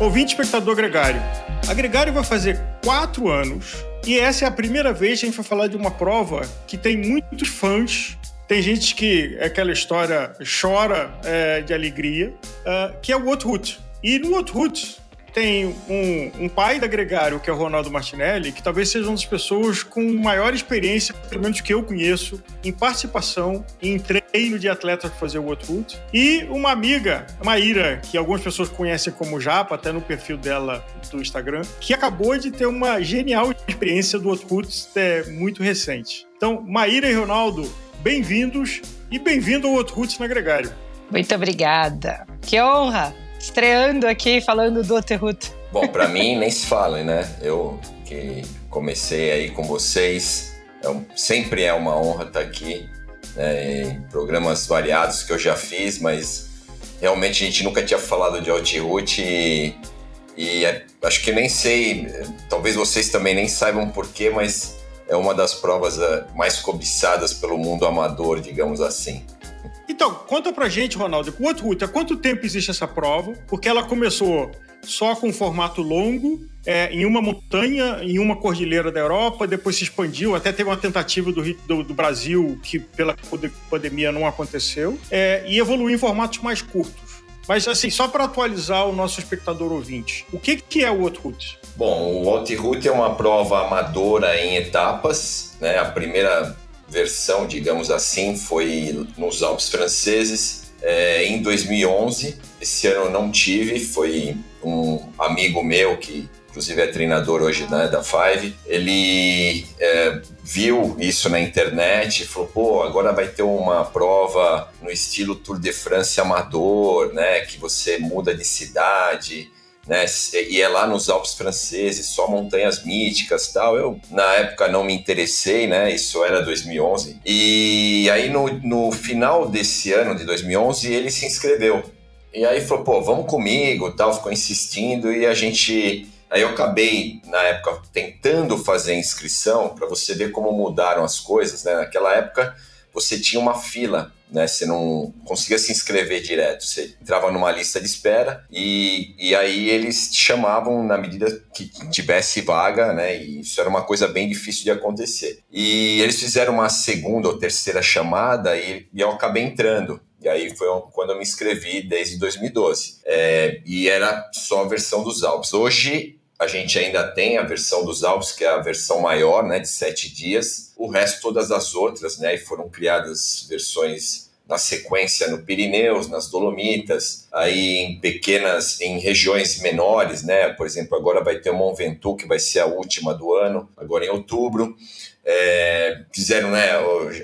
Ouvinte espectador gregário. A Gregário vai fazer quatro anos e essa é a primeira vez que a gente vai falar de uma prova que tem muitos fãs. Tem gente que é aquela história chora é, de alegria, uh, que é o Outroot. E no Outroot tem um, um, pai da Gregário, que é o Ronaldo Martinelli, que talvez seja uma das pessoas com maior experiência, pelo menos que eu conheço, em participação, em treino de atletas para fazer o Outroot. E uma amiga, Maíra, que algumas pessoas conhecem como Japa, até no perfil dela do Instagram, que acabou de ter uma genial experiência do Outroot é, muito recente. Então, Maíra e Ronaldo, bem-vindos e bem-vindo ao Outroot na Gregário. Muito obrigada. Que honra! Estreando aqui falando do Oterruto. Bom, para mim nem se fala, né? Eu que comecei aí com vocês, é sempre é uma honra estar aqui né, em programas variados que eu já fiz, mas realmente a gente nunca tinha falado de Outerruto e, e é, acho que nem sei, talvez vocês também nem saibam porquê, mas é uma das provas eh, mais cobiçadas pelo mundo amador, digamos assim. Então, conta pra gente, Ronaldo, quanto, há quanto tempo existe essa prova? Porque ela começou só com um formato longo, é, em uma montanha, em uma cordilheira da Europa, depois se expandiu, até teve uma tentativa do, do, do Brasil, que pela pandemia não aconteceu, é, e evoluiu em formatos mais curtos. Mas, assim, só para atualizar o nosso espectador ouvinte, o que, que é o Outroute? Bom, o Outroute é uma prova amadora em etapas, né? A primeira versão, digamos assim, foi nos Alpes franceses é, em 2011. Esse ano eu não tive, foi um amigo meu que inclusive é treinador hoje né, da Five, ele é, viu isso na internet e falou, pô, agora vai ter uma prova no estilo Tour de France amador, né, que você muda de cidade, né? E é lá nos Alpes franceses, só montanhas míticas tal. Eu, na época, não me interessei, né? Isso era 2011. E aí, no, no final desse ano de 2011, ele se inscreveu. E aí falou, pô, vamos comigo tal. Ficou insistindo e a gente... Aí eu acabei, na época, tentando fazer a inscrição para você ver como mudaram as coisas, né? Naquela época, você tinha uma fila né? Você não conseguia se inscrever direto, você entrava numa lista de espera e, e aí eles te chamavam na medida que tivesse vaga, né? E isso era uma coisa bem difícil de acontecer. E eles fizeram uma segunda ou terceira chamada e, e eu acabei entrando. E aí foi quando eu me inscrevi desde 2012. É, e era só a versão dos Alpes. Hoje a gente ainda tem a versão dos Alpes, que é a versão maior, né, de sete dias. O resto, todas as outras, né, e foram criadas versões na sequência no Pirineus, nas Dolomitas, aí em pequenas, em regiões menores, né? Por exemplo, agora vai ter o Mont Ventoux, que vai ser a última do ano, agora em outubro. É, fizeram, né?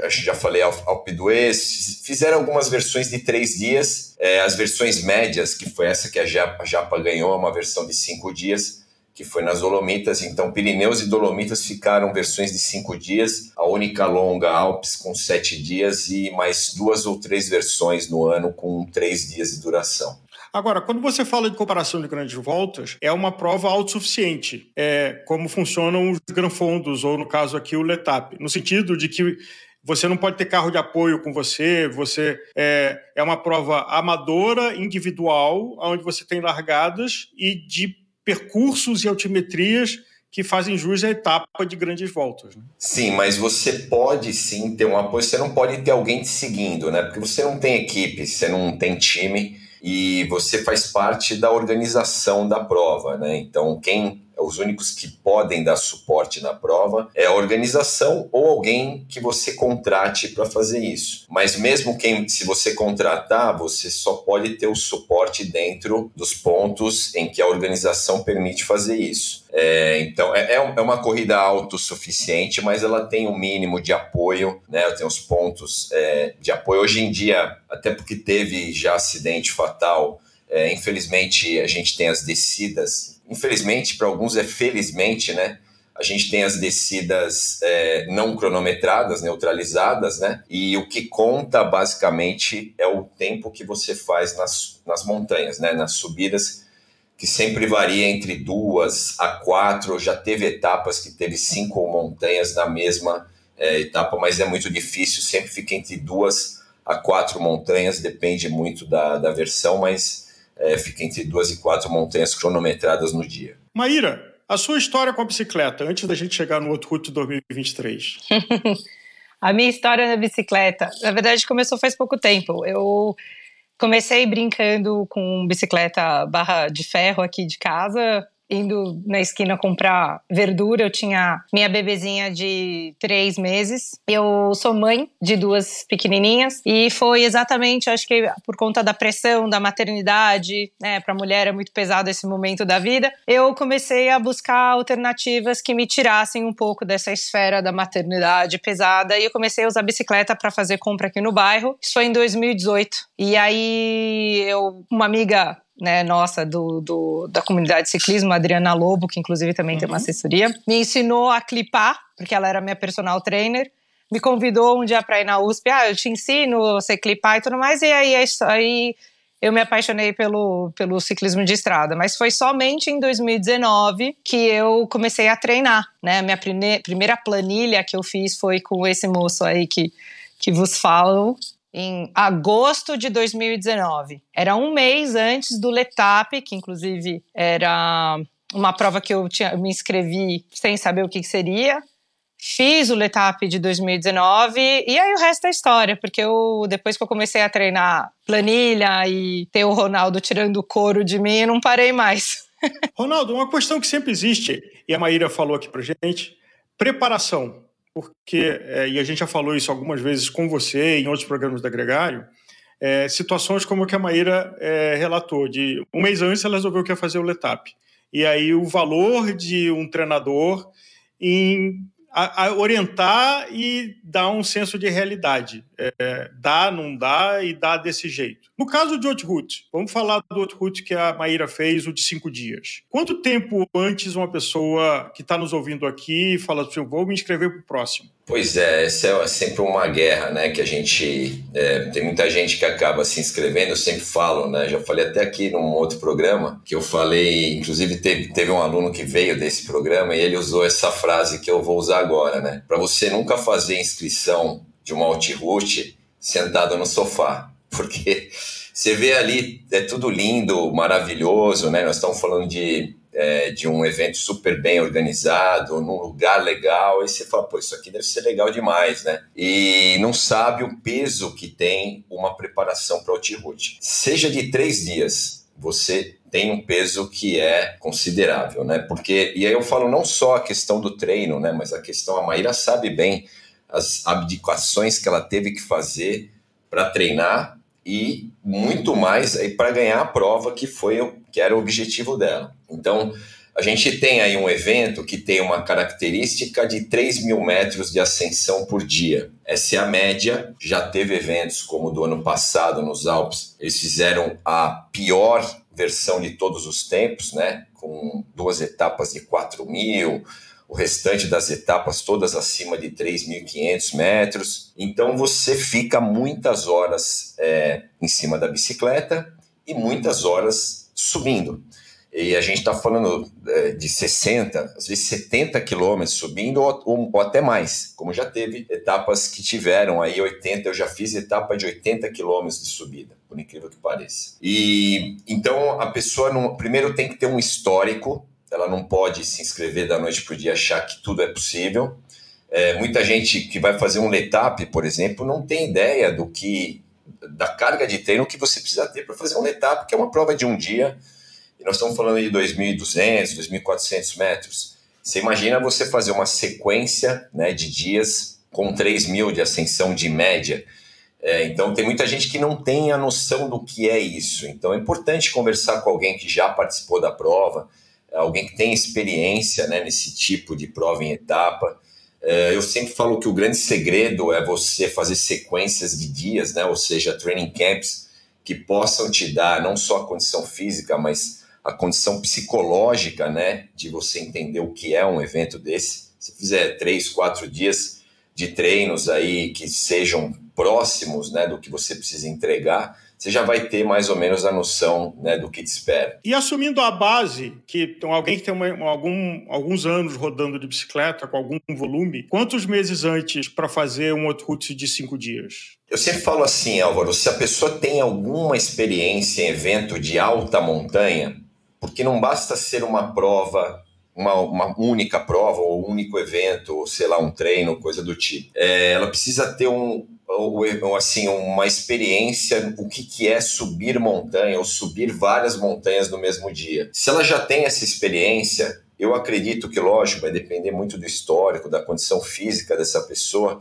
Que já falei Alpe d'Huez, fizeram algumas versões de três dias, é, as versões médias, que foi essa que a Japa, a Japa ganhou, uma versão de cinco dias que foi nas Dolomitas. Então, Pirineus e Dolomitas ficaram versões de cinco dias, a única longa Alpes com sete dias e mais duas ou três versões no ano com três dias de duração. Agora, quando você fala de comparação de grandes voltas, é uma prova autossuficiente. É como funcionam os granfondos, ou no caso aqui o Letap, no sentido de que você não pode ter carro de apoio com você, você é, é uma prova amadora, individual, onde você tem largadas e de percursos e altimetrias que fazem jus à etapa de grandes voltas. Né? Sim, mas você pode sim ter um apoio, você não pode ter alguém te seguindo, né? Porque você não tem equipe, você não tem time e você faz parte da organização da prova, né? Então, quem os únicos que podem dar suporte na prova é a organização ou alguém que você contrate para fazer isso. Mas mesmo quem, se você contratar, você só pode ter o suporte dentro dos pontos em que a organização permite fazer isso. É, então é, é, é uma corrida autossuficiente, mas ela tem um mínimo de apoio, né? Tem os pontos é, de apoio. Hoje em dia, até porque teve já acidente fatal, é, infelizmente a gente tem as descidas infelizmente, para alguns é felizmente, né? A gente tem as descidas é, não cronometradas, neutralizadas, né? E o que conta basicamente é o tempo que você faz nas, nas montanhas, né? Nas subidas, que sempre varia entre duas a quatro. Já teve etapas que teve cinco montanhas na mesma é, etapa, mas é muito difícil, sempre fica entre duas a quatro montanhas, depende muito da, da versão, mas é, fica entre duas e quatro montanhas cronometradas no dia. Maíra, a sua história com a bicicleta, antes da gente chegar no outro Route 2023. a minha história na bicicleta, na verdade, começou faz pouco tempo. Eu comecei brincando com bicicleta barra de ferro aqui de casa, indo na esquina comprar verdura. Eu tinha minha bebezinha de três meses. Eu sou mãe de duas pequenininhas e foi exatamente, acho que por conta da pressão da maternidade, né, para mulher é muito pesado esse momento da vida. Eu comecei a buscar alternativas que me tirassem um pouco dessa esfera da maternidade pesada e eu comecei a usar bicicleta para fazer compra aqui no bairro. Isso foi em 2018. E aí eu, uma amiga né, nossa do, do, da comunidade de ciclismo, a Adriana Lobo, que inclusive também uhum. tem uma uhum. assessoria, me ensinou a clipar, porque ela era minha personal trainer. Me convidou um dia para ir na USP, ah, eu te ensino você clipar e tudo mais. E aí, aí eu me apaixonei pelo, pelo ciclismo de estrada, mas foi somente em 2019 que eu comecei a treinar, né? Minha primeira planilha que eu fiz foi com esse moço aí que, que vos falo, em agosto de 2019. Era um mês antes do Letap, que inclusive era uma prova que eu tinha, me inscrevi sem saber o que, que seria. Fiz o Letap de 2019 e aí o resto é história, porque eu depois que eu comecei a treinar planilha e ter o Ronaldo tirando o couro de mim, eu não parei mais. Ronaldo, uma questão que sempre existe, e a Maíra falou aqui pra gente, preparação porque, é, e a gente já falou isso algumas vezes com você em outros programas da Gregário, é, situações como a que a Maíra é, relatou, de um mês antes ela resolveu que ia fazer o Letap. E aí o valor de um treinador em a, a orientar e dar um senso de realidade. Dá, não dá e dá desse jeito. No caso de Outroot, vamos falar do Outroot que a Maíra fez, o de cinco dias. Quanto tempo antes uma pessoa que está nos ouvindo aqui fala assim, vou me inscrever para o próximo? Pois é, essa é sempre uma guerra, né? Que a gente é, tem muita gente que acaba se inscrevendo. Eu sempre falo, né? Já falei até aqui num outro programa que eu falei, inclusive teve, teve um aluno que veio desse programa e ele usou essa frase que eu vou usar agora, né? Para você nunca fazer inscrição de uma Outroot sentado no sofá, porque você vê ali é tudo lindo, maravilhoso, né? Nós estamos falando de é, de um evento super bem organizado, num lugar legal, aí você fala, pô, isso aqui deve ser legal demais, né? E não sabe o peso que tem uma preparação para o Outroot. Seja de três dias, você tem um peso que é considerável, né? Porque, e aí eu falo não só a questão do treino, né? Mas a questão, a Maíra sabe bem as abdicações que ela teve que fazer para treinar e muito mais para ganhar a prova que foi que era o objetivo dela. Então, a gente tem aí um evento que tem uma característica de 3 mil metros de ascensão por dia. Essa é a média. Já teve eventos como o do ano passado nos Alpes. Eles fizeram a pior versão de todos os tempos, né? Com duas etapas de 4 mil, o restante das etapas todas acima de 3.500 metros. Então você fica muitas horas é, em cima da bicicleta e muitas horas subindo. E a gente está falando é, de 60, às vezes 70 quilômetros subindo ou, ou, ou, até mais, como já teve etapas que tiveram aí 80, eu já fiz etapa de 80 quilômetros de subida, por incrível que pareça. E então a pessoa não, primeiro tem que ter um histórico, ela não pode se inscrever da noite para o dia achar que tudo é possível. É, muita gente que vai fazer um letap, por exemplo, não tem ideia do que da carga de treino que você precisa ter para fazer um letap, que é uma prova de um dia e nós estamos falando de 2.200, 2.400 metros. Você imagina você fazer uma sequência né, de dias com 3 mil de ascensão de média. É, então, tem muita gente que não tem a noção do que é isso. Então, é importante conversar com alguém que já participou da prova, alguém que tem experiência né, nesse tipo de prova em etapa. É, eu sempre falo que o grande segredo é você fazer sequências de dias, né, ou seja, training camps, que possam te dar não só a condição física, mas a condição psicológica, né, de você entender o que é um evento desse. Se fizer três, quatro dias de treinos aí que sejam próximos né, do que você precisa entregar, você já vai ter mais ou menos a noção né, do que te espera. E assumindo a base, que alguém que tem uma, algum, alguns anos rodando de bicicleta, com algum volume, quantos meses antes para fazer um outro route de cinco dias? Eu sempre falo assim, Álvaro, se a pessoa tem alguma experiência em evento de alta montanha, porque não basta ser uma prova uma, uma, única prova ou um único evento, ou sei lá, um treino, coisa do tipo. É, ela precisa ter um, ou, assim, uma experiência, o que, que é subir montanha ou subir várias montanhas no mesmo dia. Se ela já tem essa experiência, eu acredito que, lógico, vai depender muito do histórico, da condição física dessa pessoa.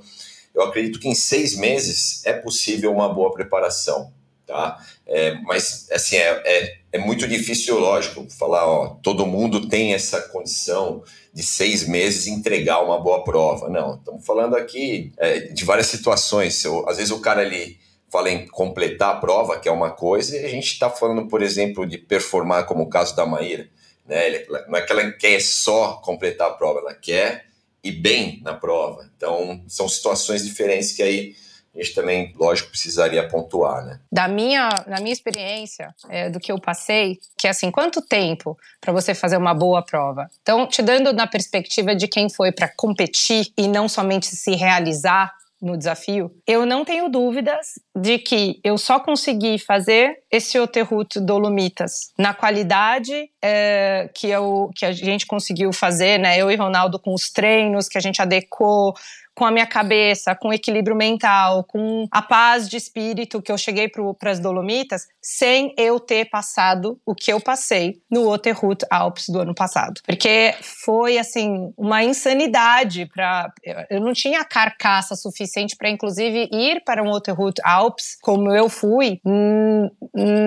Eu acredito que em seis meses é possível uma boa preparação, tá? É, mas, assim, é, é, é muito difícil, lógico, falar, ó, todo mundo tem essa condição de seis meses entregar uma boa prova. Não, estamos falando aqui é, de várias situações. Eu, às vezes o cara ali fala em completar a prova, que é uma coisa, e a gente está falando, por exemplo, de performar, como o caso da Maíra. Né? Não é que ela quer só completar a prova, ela quer ir bem na prova. Então, são situações diferentes que aí a gente também, lógico, precisaria pontuar, né? Da minha, na minha experiência, é, do que eu passei, que é assim, quanto tempo para você fazer uma boa prova? Então, te dando na perspectiva de quem foi para competir e não somente se realizar no desafio, eu não tenho dúvidas de que eu só consegui fazer esse Oterrut Dolomitas na qualidade é, que, eu, que a gente conseguiu fazer, né? Eu e Ronaldo com os treinos que a gente adequou, com a minha cabeça, com o equilíbrio mental, com a paz de espírito que eu cheguei para as Dolomitas, sem eu ter passado o que eu passei no Oterhut Alps do ano passado. Porque foi, assim, uma insanidade para. Eu não tinha carcaça suficiente para, inclusive, ir para um Oterhut Alps, como eu fui,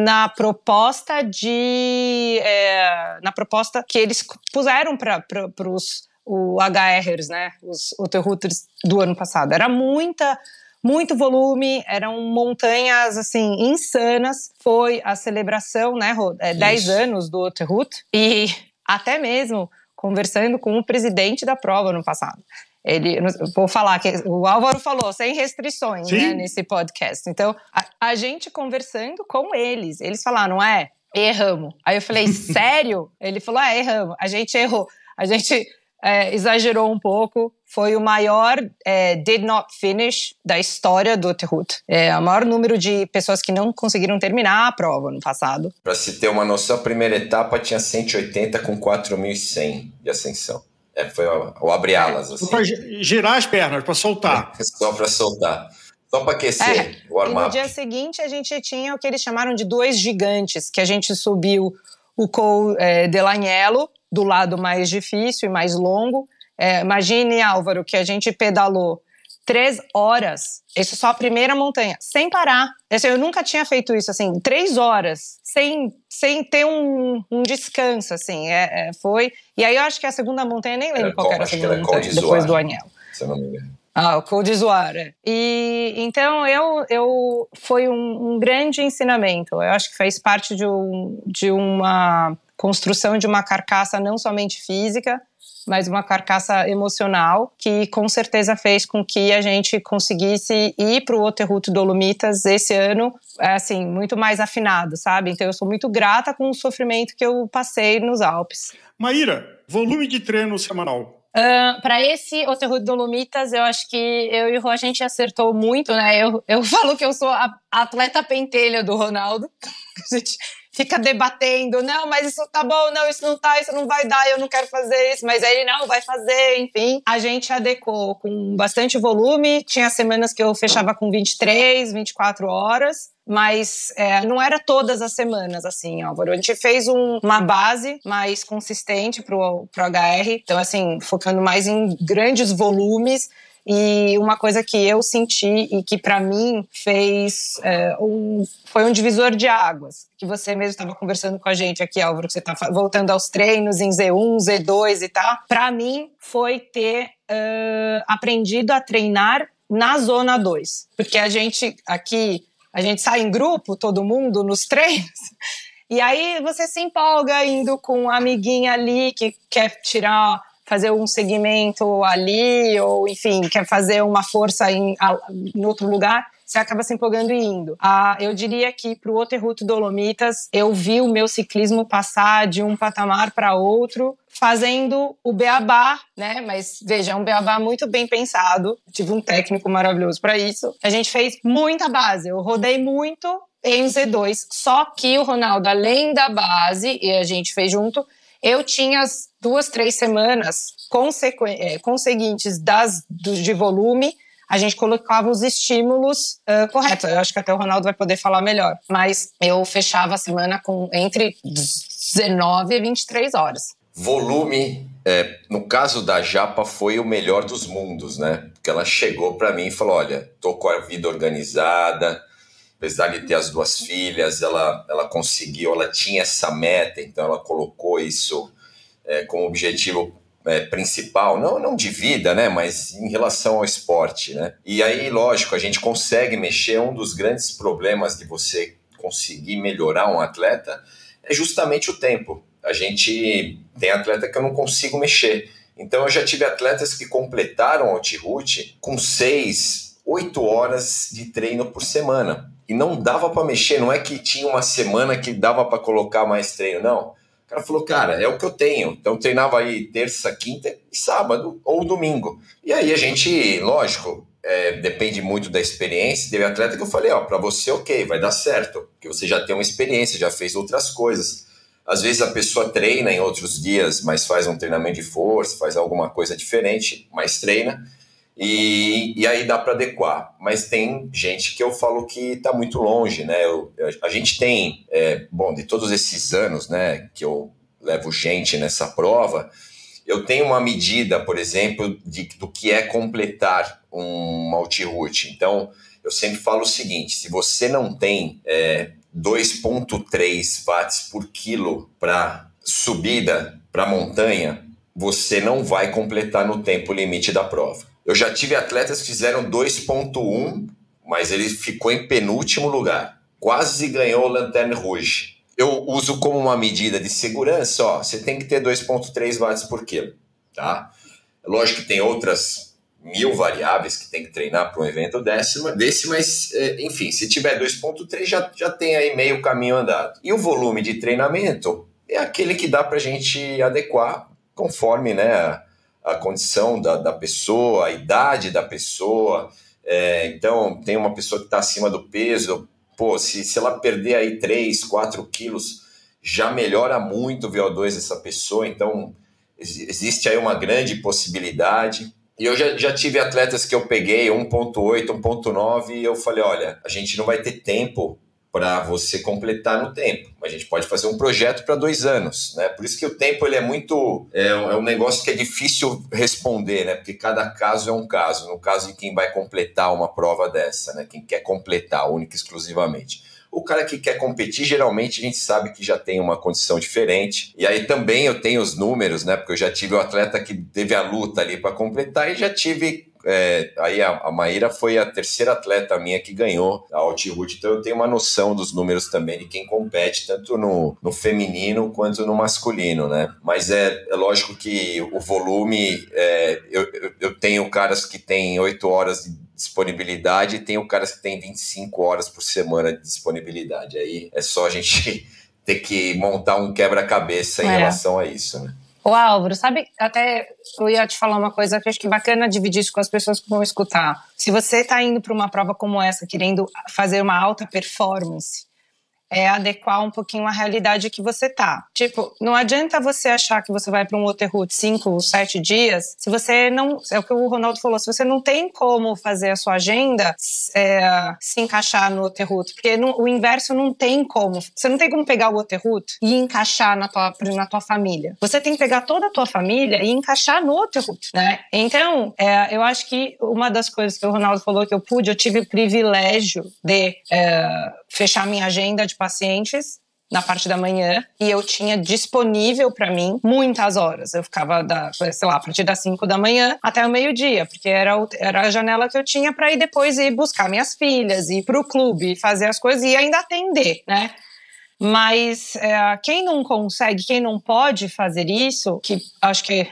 na proposta de. É, na proposta que eles puseram para os o HRs, né, os Otterhooters do ano passado. Era muita muito volume, eram montanhas assim insanas. Foi a celebração, né, Rô, é, 10 anos do Otterhoot e até mesmo conversando com o presidente da prova no passado. Ele, vou falar que o Álvaro falou sem restrições né, nesse podcast. Então, a, a gente conversando com eles, eles falaram, é, erramos. Aí eu falei, sério? Ele falou, é, erramos. A gente errou. A gente é, exagerou um pouco. Foi o maior é, did not finish da história do Terhut. É o maior número de pessoas que não conseguiram terminar a prova no passado. Para se ter uma noção, a primeira etapa tinha 180 com 4.100 de ascensão. É, foi o, o abre alas. Assim. Para girar as pernas, para soltar. Só para soltar. Só para aquecer é, o armário. No dia seguinte a gente tinha o que eles chamaram de dois gigantes, que a gente subiu o Col é, de Lagnello, do lado mais difícil e mais longo. É, imagine, Álvaro, que a gente pedalou três horas, isso só a primeira montanha, sem parar. Eu nunca tinha feito isso, assim, três horas, sem, sem ter um, um descanso, assim, é, é, foi... E aí eu acho que a segunda montanha, nem lembro era qual era a segunda montanha, depois do Anel. Se não me engano. Ah, o Cold Zoara. E então eu, eu foi um, um, grande ensinamento. Eu acho que fez parte de, um, de uma construção de uma carcaça não somente física, mas uma carcaça emocional que com certeza fez com que a gente conseguisse ir para o Oterruto Dolomitas esse ano, assim, muito mais afinado, sabe? Então eu sou muito grata com o sofrimento que eu passei nos Alpes. Maíra, volume de treino semanal. Uh, para esse Oterruto Dolomitas, eu acho que eu e o Rô, a gente acertou muito, né? Eu, eu falo que eu sou a atleta pentelha do Ronaldo. Fica debatendo, não, mas isso tá bom, não, isso não tá, isso não vai dar, eu não quero fazer isso, mas ele não vai fazer, enfim. A gente adequou com bastante volume, tinha semanas que eu fechava com 23, 24 horas, mas é, não era todas as semanas, assim, Álvaro. A gente fez um, uma base mais consistente pro, pro HR, então, assim, focando mais em grandes volumes, e uma coisa que eu senti e que para mim fez é, um, foi um divisor de águas, que você mesmo estava conversando com a gente aqui, Álvaro, que você está voltando aos treinos em Z1, Z2 e tal. Para mim foi ter uh, aprendido a treinar na zona 2, porque a gente aqui a gente sai em grupo, todo mundo nos treinos. E aí você se empolga indo com uma amiguinha ali que quer tirar fazer um segmento ali, ou enfim, quer fazer uma força em, em outro lugar, você acaba se empolgando e indo. Ah, eu diria que para o Oterruto Dolomitas, eu vi o meu ciclismo passar de um patamar para outro, fazendo o beabá, né? Mas veja, é um beabá muito bem pensado. Tive um técnico maravilhoso para isso. A gente fez muita base. Eu rodei muito em Z2, só que o Ronaldo, além da base, e a gente fez junto, eu tinha as duas, três semanas é, conseguintes das, de volume, a gente colocava os estímulos uh, corretos. Eu acho que até o Ronaldo vai poder falar melhor. Mas eu fechava a semana com entre 19 e 23 horas. Volume, é, no caso da Japa, foi o melhor dos mundos, né? Porque ela chegou para mim e falou: Olha, tô com a vida organizada, apesar de ter as duas filhas, ela, ela conseguiu, ela tinha essa meta, então ela colocou isso é, como objetivo é, principal, não, não de vida, né, mas em relação ao esporte, né? E aí, lógico, a gente consegue mexer. Um dos grandes problemas de você conseguir melhorar um atleta é justamente o tempo. A gente tem atleta que eu não consigo mexer. Então, eu já tive atletas que completaram o Alt-Route com seis, oito horas de treino por semana e não dava para mexer. Não é que tinha uma semana que dava para colocar mais treino, não. O cara falou, cara, é o que eu tenho. Então treinava aí terça, quinta e sábado ou domingo. E aí a gente, lógico, é, depende muito da experiência. Teve atleta que eu falei, ó, para você, ok, vai dar certo, porque você já tem uma experiência, já fez outras coisas. Às vezes a pessoa treina em outros dias, mas faz um treinamento de força, faz alguma coisa diferente, mas treina. E, e aí dá para adequar. Mas tem gente que eu falo que está muito longe, né? Eu, a gente tem, é, bom, de todos esses anos, né, que eu levo gente nessa prova, eu tenho uma medida, por exemplo, de, do que é completar um multi-route. Então, eu sempre falo o seguinte: se você não tem é, 2,3 watts por quilo para subida, para montanha, você não vai completar no tempo limite da prova. Eu já tive atletas que fizeram 2.1, mas ele ficou em penúltimo lugar. Quase ganhou o Lanterne Rouge. Eu uso como uma medida de segurança, ó, você tem que ter 2.3 watts por quilo, tá? Lógico que tem outras mil variáveis que tem que treinar para um evento desse, desse mas é, enfim, se tiver 2.3 já, já tem aí meio caminho andado. E o volume de treinamento é aquele que dá para a gente adequar conforme né, a condição da, da pessoa, a idade da pessoa. É, então, tem uma pessoa que está acima do peso, pô, se, se ela perder aí 3, 4 quilos, já melhora muito o VO2 dessa pessoa. Então, existe aí uma grande possibilidade. E eu já, já tive atletas que eu peguei 1.8, 1.9 e eu falei, olha, a gente não vai ter tempo para você completar no tempo. A gente pode fazer um projeto para dois anos, né? Por isso que o tempo ele é muito é, é, um negócio que é difícil responder, né? Porque cada caso é um caso. No caso de quem vai completar uma prova dessa, né? Quem quer completar única e exclusivamente. O cara que quer competir, geralmente a gente sabe que já tem uma condição diferente. E aí também eu tenho os números, né? Porque eu já tive o um atleta que teve a luta ali para completar e já tive é, aí a, a Maíra foi a terceira atleta minha que ganhou a Altiroute, então eu tenho uma noção dos números também de quem compete, tanto no, no feminino quanto no masculino, né? Mas é, é lógico que o volume, é, eu, eu tenho caras que têm oito horas de disponibilidade e tenho caras que têm 25 horas por semana de disponibilidade. Aí é só a gente ter que montar um quebra-cabeça em é. relação a isso, né? Ô Álvaro, sabe, até eu ia te falar uma coisa que acho que é bacana dividir isso com as pessoas que vão escutar. Se você está indo para uma prova como essa, querendo fazer uma alta performance, é adequar um pouquinho a realidade que você tá. Tipo, não adianta você achar que você vai para um outro route cinco sete dias, se você não. É o que o Ronaldo falou, se você não tem como fazer a sua agenda é, se encaixar no outro route, porque o inverso não tem como. Você não tem como pegar o outro route e encaixar na tua, na tua família. Você tem que pegar toda a tua família e encaixar no outro route, né? Então, é, eu acho que uma das coisas que o Ronaldo falou que eu pude, eu tive o privilégio de é, fechar minha agenda de pacientes na parte da manhã e eu tinha disponível para mim muitas horas. Eu ficava, da, sei lá, a partir das 5 da manhã até o meio-dia, porque era, era a janela que eu tinha para ir depois ir buscar minhas filhas, ir para o clube, fazer as coisas e ainda atender, né? Mas é, quem não consegue, quem não pode fazer isso, que acho que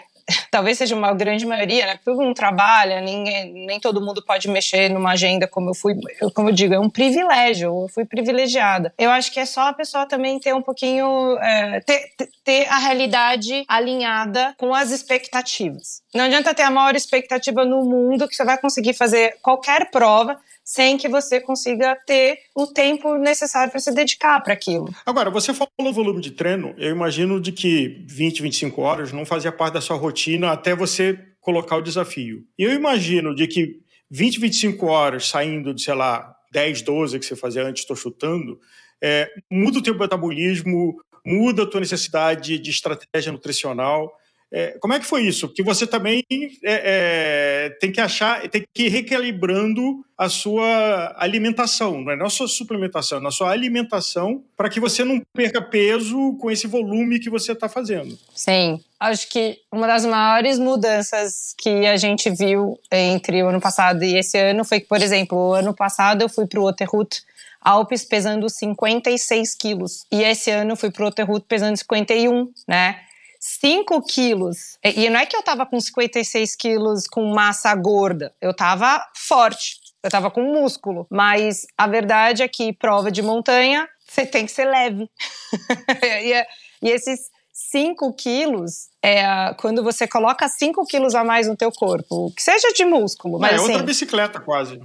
talvez seja uma grande maioria, né? Todo mundo trabalha, nem, nem todo mundo pode mexer numa agenda como eu fui, como eu digo, é um privilégio, eu fui privilegiada. Eu acho que é só a pessoa também ter um pouquinho, é, ter, ter a realidade alinhada com as expectativas. Não adianta ter a maior expectativa no mundo que você vai conseguir fazer qualquer prova sem que você consiga ter o tempo necessário para se dedicar para aquilo. Agora, você falou no volume de treino, eu imagino de que 20, 25 horas não fazia parte da sua rotina até você colocar o desafio. Eu imagino de que 20, 25 horas saindo de, sei lá, 10, 12 que você fazia antes, estou chutando, é, muda o teu metabolismo, muda a tua necessidade de estratégia nutricional. É, como é que foi isso? Porque você também é, é, tem que achar, tem que ir recalibrando a sua alimentação, não é na sua suplementação, na sua alimentação, para que você não perca peso com esse volume que você está fazendo. Sim, acho que uma das maiores mudanças que a gente viu entre o ano passado e esse ano foi que, por exemplo, ano passado eu fui para o Oterhut Alpes pesando 56 quilos e esse ano eu fui para o Oterhut pesando 51, né? 5 quilos. E não é que eu tava com 56 quilos com massa gorda, eu tava forte. Eu tava com músculo, mas a verdade é que prova de montanha, você tem que ser leve. e, é, e esses 5 quilos é quando você coloca 5 quilos a mais no teu corpo, que seja de músculo. Mas, é assim, outra bicicleta quase.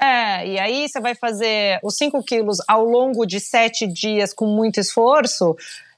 É, e aí você vai fazer os 5 quilos ao longo de 7 dias com muito esforço.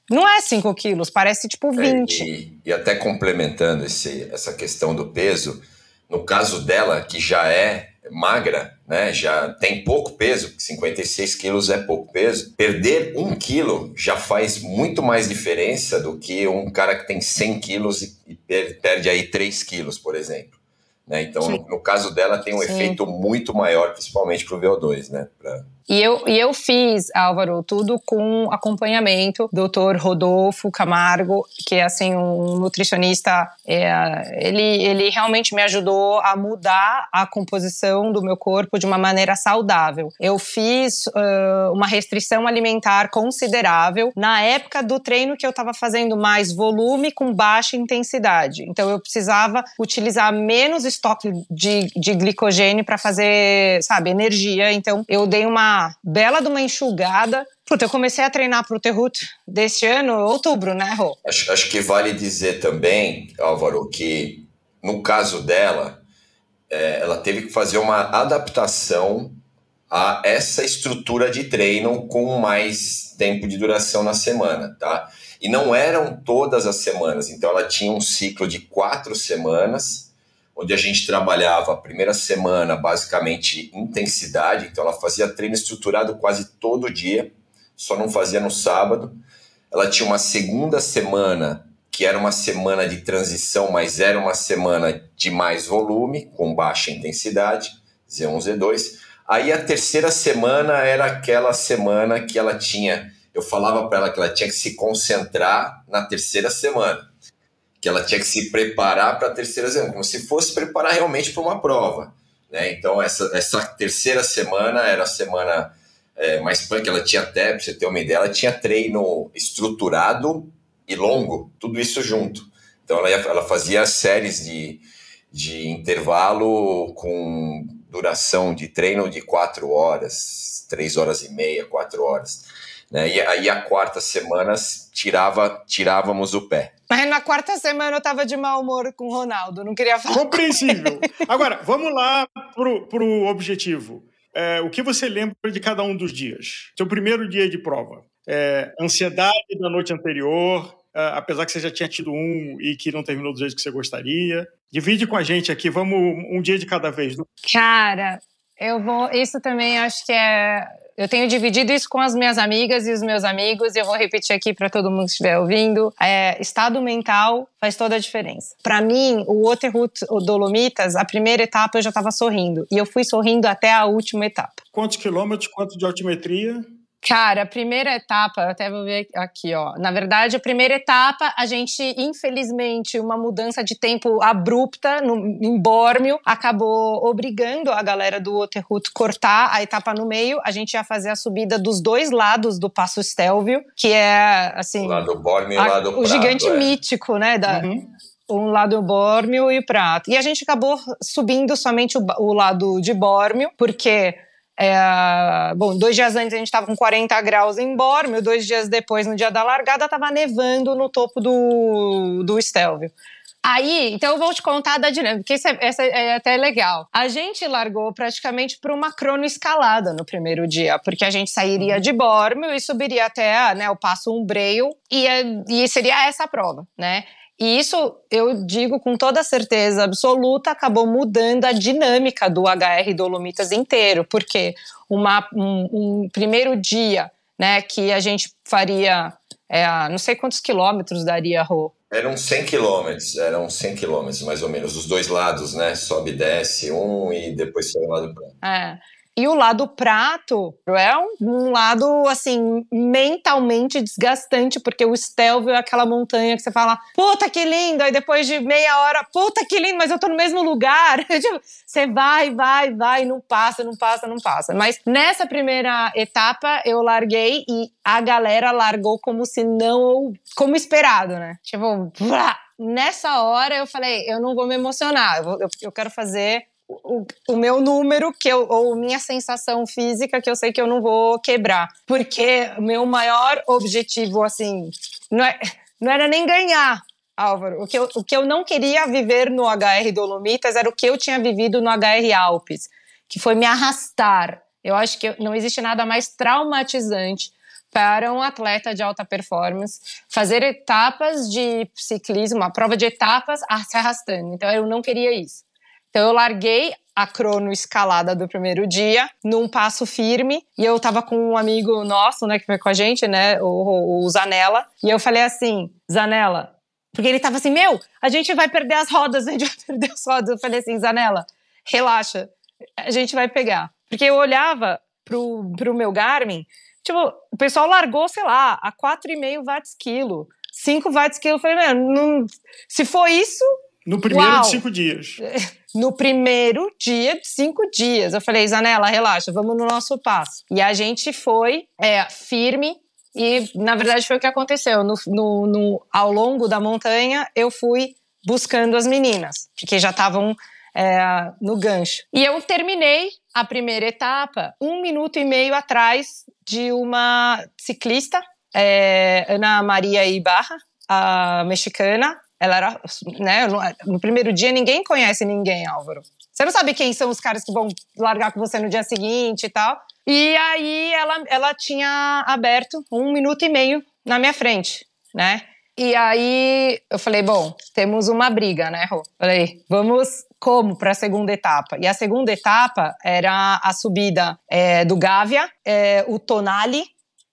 Não é 5 quilos, parece tipo 20. É, e, e, até complementando esse, essa questão do peso, no caso dela, que já é magra, né, já tem pouco peso, 56 quilos é pouco peso, perder um quilo já faz muito mais diferença do que um cara que tem 100 quilos e, perde aí 3 quilos, por exemplo. Né? Então, no, no, caso dela, tem um Sim. efeito muito maior, principalmente para o VO2, né? Pra... E eu, e eu fiz, Álvaro, tudo com acompanhamento. Doutor Rodolfo Camargo, que é assim um nutricionista, é, ele, ele realmente me ajudou a mudar a composição do meu corpo de uma maneira saudável. Eu fiz uh, uma restrição alimentar considerável na época do treino que eu estava fazendo mais volume com baixa intensidade. Então eu precisava utilizar menos estoque de, de glicogênio para fazer, sabe, energia. Então eu dei uma bela de uma enxugada. Puta, eu comecei a treinar pro Terrut deste ano, outubro, né, Rô? Acho, acho que vale dizer também, Álvaro, que no caso dela, é, ela teve que fazer uma adaptação a essa estrutura de treino com mais tempo de duração na semana, tá? E não eram todas as semanas, então ela tinha um ciclo de quatro semanas onde a gente trabalhava a primeira semana basicamente intensidade, então ela fazia treino estruturado quase todo dia, só não fazia no sábado. Ela tinha uma segunda semana que era uma semana de transição, mas era uma semana de mais volume, com baixa intensidade, Z1, Z2. Aí a terceira semana era aquela semana que ela tinha, eu falava para ela que ela tinha que se concentrar na terceira semana que ela tinha que se preparar para a terceira semana, como se fosse preparar realmente para uma prova. Né? Então, essa, essa terceira semana era a semana é, mais punk, ela tinha até, para você ter uma ideia, ela tinha treino estruturado e longo, tudo isso junto. Então, ela, ia, ela fazia séries de, de intervalo com duração de treino de quatro horas, três horas e meia, quatro horas. Né? E aí a quarta semana tirava, tirávamos o pé. Mas na quarta semana eu estava de mau humor com o Ronaldo, não queria falar. Compreensível. Agora, vamos lá pro, pro objetivo. É, o que você lembra de cada um dos dias? Seu primeiro dia de prova. É, ansiedade da noite anterior, é, apesar que você já tinha tido um e que não terminou do jeito que você gostaria. Divide com a gente aqui, vamos um dia de cada vez. Cara, eu vou. Isso também acho que é eu tenho dividido isso com as minhas amigas e os meus amigos, e eu vou repetir aqui para todo mundo que estiver ouvindo. É, estado mental faz toda a diferença. Para mim, o Waterhoot o Dolomitas, a primeira etapa eu já estava sorrindo. E eu fui sorrindo até a última etapa. Quantos quilômetros, quanto de altimetria? Cara, a primeira etapa, eu até vou ver aqui, ó. Na verdade, a primeira etapa, a gente, infelizmente, uma mudança de tempo abrupta no, em Bórmio, acabou obrigando a galera do Oterhut cortar a etapa no meio. A gente ia fazer a subida dos dois lados do Passo Stelvio, que é, assim... O lado Bórmio e o lado O gigante é. mítico, né? Da, uhum um lado bórmio e prato. E a gente acabou subindo somente o, o lado de bórmio, porque é, bom, dois dias antes a gente estava com 40 graus em Bórmio, dois dias depois, no dia da largada, estava nevando no topo do, do Estelvio. Aí, então eu vou te contar da dinâmica, porque isso é, essa é até legal. A gente largou praticamente para uma cronoescalada no primeiro dia, porque a gente sairia de Bórmio e subiria até né, o Passo Umbreio, e, e seria essa a prova, né? E isso eu digo com toda certeza absoluta, acabou mudando a dinâmica do HR Dolomitas inteiro, porque uma, um, um primeiro dia, né, que a gente faria, é, não sei quantos quilômetros daria, Rô? Eram 100 quilômetros, eram 100 quilômetros mais ou menos, os dois lados, né, sobe e desce um e depois sobe o lado para É. E o lado prato é um, lado, assim, mentalmente desgastante, porque o Stelvio é aquela montanha que você fala, puta que lindo, aí depois de meia hora, puta que lindo, mas eu tô no mesmo lugar. Tipo, você vai, vai, vai, não passa, não passa, não passa. Mas nessa primeira etapa eu larguei e a galera largou como se não, como esperado, né? Tipo, nessa hora eu falei, eu não vou me emocionar, eu, eu, eu quero fazer o, o, meu número que eu, ou minha sensação física que eu sei que eu não vou quebrar. Porque meu maior objetivo, assim, não, é, não era nem ganhar, Álvaro. O que, eu, o que eu não queria viver no HR Dolomitas era o que eu tinha vivido no HR Alpes, que foi me arrastar. Eu acho que não existe nada mais traumatizante para um atleta de alta performance fazer etapas de ciclismo, uma prova de etapas se arrastando. Então eu não queria isso. Então eu larguei a crono escalada do primeiro dia num passo firme e eu tava com um amigo nosso, né, que foi com a gente, né, o, o Zanella, e eu falei assim, Zanella, porque ele tava assim, meu, a gente vai perder as rodas, a gente vai perder as rodas. Eu falei assim, Zanella, relaxa, a gente vai pegar. Porque eu olhava pro, pro meu Garmin, tipo, o pessoal largou, sei lá, a 4,5 watts quilo, 5 watts quilo. Eu falei, meu, não, se for isso, no primeiro Uau. de cinco dias. No primeiro dia de cinco dias. Eu falei, Zanella, relaxa, vamos no nosso passo. E a gente foi é, firme. E, na verdade, foi o que aconteceu. No, no, no, ao longo da montanha, eu fui buscando as meninas, porque já estavam é, no gancho. E eu terminei a primeira etapa um minuto e meio atrás de uma ciclista, é, Ana Maria Ibarra, a mexicana, ela era, né, no primeiro dia ninguém conhece ninguém, Álvaro. Você não sabe quem são os caras que vão largar com você no dia seguinte e tal. E aí ela, ela tinha aberto um minuto e meio na minha frente, né? E aí eu falei, bom, temos uma briga, né, Rô? Falei, vamos como para a segunda etapa? E a segunda etapa era a subida é, do Gávea, é, o Tonali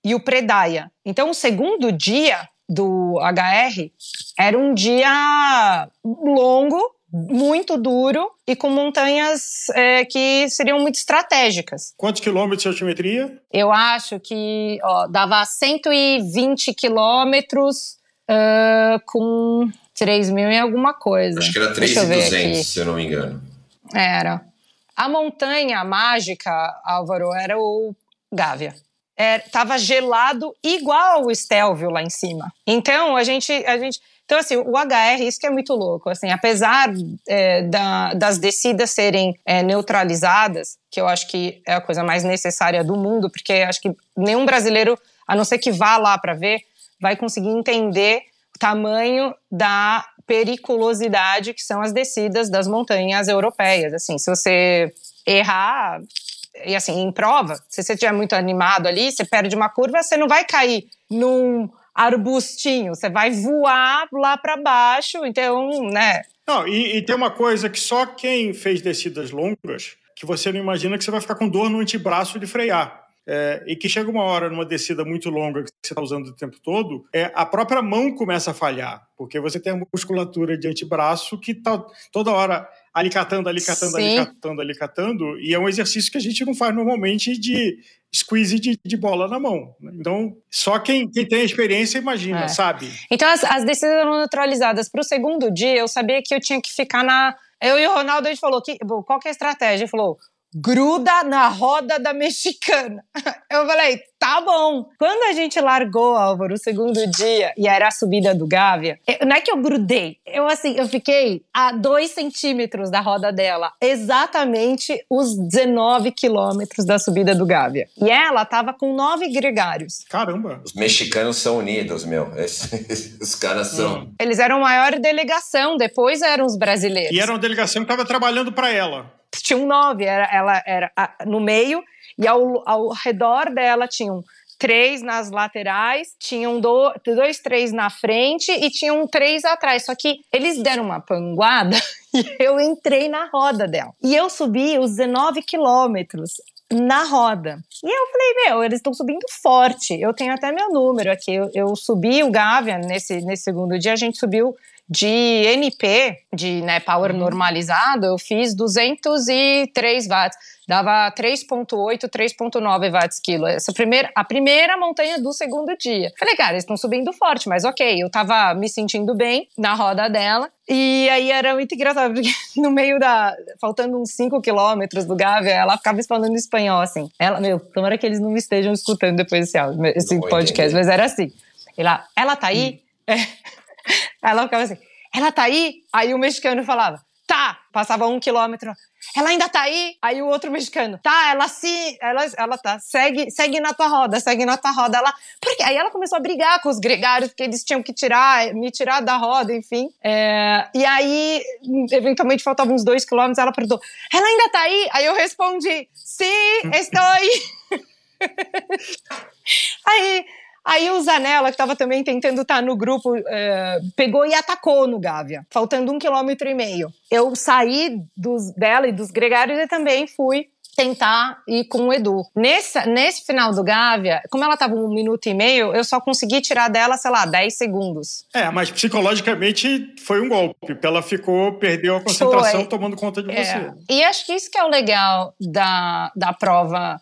e o Predaia. Então, o segundo dia do HR era um dia longo, muito duro e com montanhas é, que seriam muito estratégicas. Quantos quilômetros de altimetria? Eu acho que ó, dava 120 quilômetros uh, com 3 mil e alguma coisa. Acho que era 3.200, se eu não me engano. Era. A montanha mágica, Álvaro, era o Gávea estava é, gelado igual o Stelvio lá em cima. Então a gente, a gente, então assim, o HR isso que é muito louco, assim, apesar é, da, das descidas serem é, neutralizadas, que eu acho que é a coisa mais necessária do mundo, porque acho que nenhum brasileiro, a não ser que vá lá para ver, vai conseguir entender o tamanho da periculosidade que são as descidas das montanhas europeias. Assim, se você errar, e assim, em prova, se você estiver muito animado ali, você perde uma curva, você não vai cair num arbustinho, você vai voar lá para baixo, então, né? Não, e, e, tem uma coisa que só quem fez descidas longas, que você não imagina que você vai ficar com dor no antebraço de frear. É, e que chega uma hora numa descida muito longa que você está usando o tempo todo, é, a própria mão começa a falhar, porque você tem a musculatura de antebraço que está toda hora alicatando, alicatando, Sim. alicatando, alicatando, e é um exercício que a gente não faz normalmente de squeeze de, de bola na mão. Né? Então, só quem, quem tem a experiência imagina, é. sabe? Então, as, as decisões eram neutralizadas. Para o segundo dia, eu sabia que eu tinha que ficar na. Eu e o Ronaldo, a gente falou: que, qual que é a estratégia? Ele falou: gruda na roda da mexicana. Eu falei, tá bom. Quando a gente largou, Álvaro, o segundo dia, e era a subida do Gávea, eu, não é que eu grudei, eu assim, eu fiquei a dois centímetros da roda dela, exatamente os 19 quilômetros da subida do Gávea. E ela tava com nove gregários. Caramba! Os mexicanos são unidos, meu. os caras são. Eles eram a maior delegação, depois eram os brasileiros. E era uma delegação que estava trabalhando para ela tinham nove, era, ela era no meio e ao, ao redor dela tinham três nas laterais, tinham do, dois, três na frente e tinham três atrás. Só que eles deram uma panguada e eu entrei na roda dela. E eu subi os 19 quilômetros na roda. E eu falei, meu, eles estão subindo forte. Eu tenho até meu número aqui. Eu, eu subi o Gávea nesse, nesse segundo dia, a gente subiu de NP, de né, power uhum. normalizado, eu fiz 203 watts. Dava 3.8, 3.9 watts quilo. Essa primeira, a primeira montanha do segundo dia. Falei, cara, eles estão subindo forte, mas ok. Eu tava me sentindo bem na roda dela. E aí era muito engraçado, porque no meio da. faltando uns 5 quilômetros do Gávea, ela ficava falando espanhol assim. Ela, meu, tomara que eles não me estejam escutando depois desse, áudio, esse podcast, mas era assim. Ela, ela tá aí? Hum. É. Ela ficava assim, ela tá aí? Aí o mexicano falava, tá. Passava um quilômetro, ela ainda tá aí? Aí o outro mexicano, tá, ela se, ela, ela tá, segue, segue na tua roda, segue na tua roda. Ela, porque aí ela começou a brigar com os gregários, porque eles tinham que tirar, me tirar da roda, enfim. É, e aí, eventualmente, faltavam uns dois quilômetros, ela perguntou, ela ainda tá aí? Aí eu respondi, sim, estou aí. aí Aí o Zanella, que estava também tentando estar tá no grupo, é, pegou e atacou no Gávea, faltando um quilômetro e meio. Eu saí dos, dela e dos gregários e também fui tentar ir com o Edu. Nesse, nesse final do Gávea, como ela estava um minuto e meio, eu só consegui tirar dela, sei lá, 10 segundos. É, mas psicologicamente foi um golpe. Ela ficou, perdeu a concentração foi. tomando conta de é. você. E acho que isso que é o legal da, da prova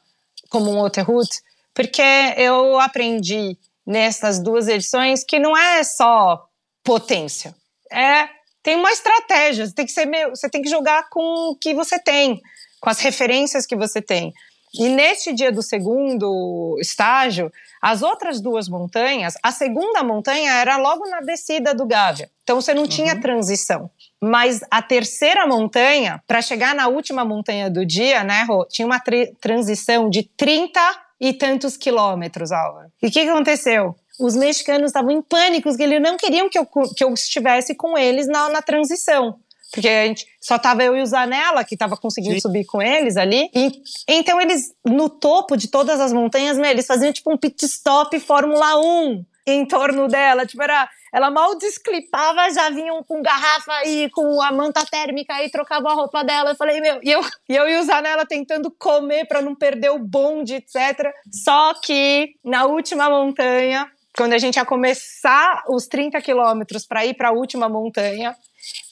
como um route porque eu aprendi nessas duas edições que não é só potência, é tem uma estratégia. Você tem que ser meio, você tem que jogar com o que você tem, com as referências que você tem. E neste dia do segundo estágio, as outras duas montanhas, a segunda montanha era logo na descida do Gávea. Então você não uhum. tinha transição. Mas a terceira montanha, para chegar na última montanha do dia, né, Rô, tinha uma transição de 30 e tantos quilômetros, Álvaro. E o que, que aconteceu? Os mexicanos estavam em pânico, que eles não queriam que eu, que eu estivesse com eles na, na transição. Porque a gente só tava eu e o Zanella que tava conseguindo Sim. subir com eles ali. E, então eles, no topo de todas as montanhas, né, eles faziam tipo um pit stop Fórmula 1 em torno dela. Tipo, era ela mal desclipava, já vinham com garrafa e com a manta térmica e trocava a roupa dela. Eu falei, meu, e eu, e eu ia usar nela tentando comer para não perder o bonde, etc. Só que na última montanha, quando a gente ia começar os 30 quilômetros para ir para a última montanha,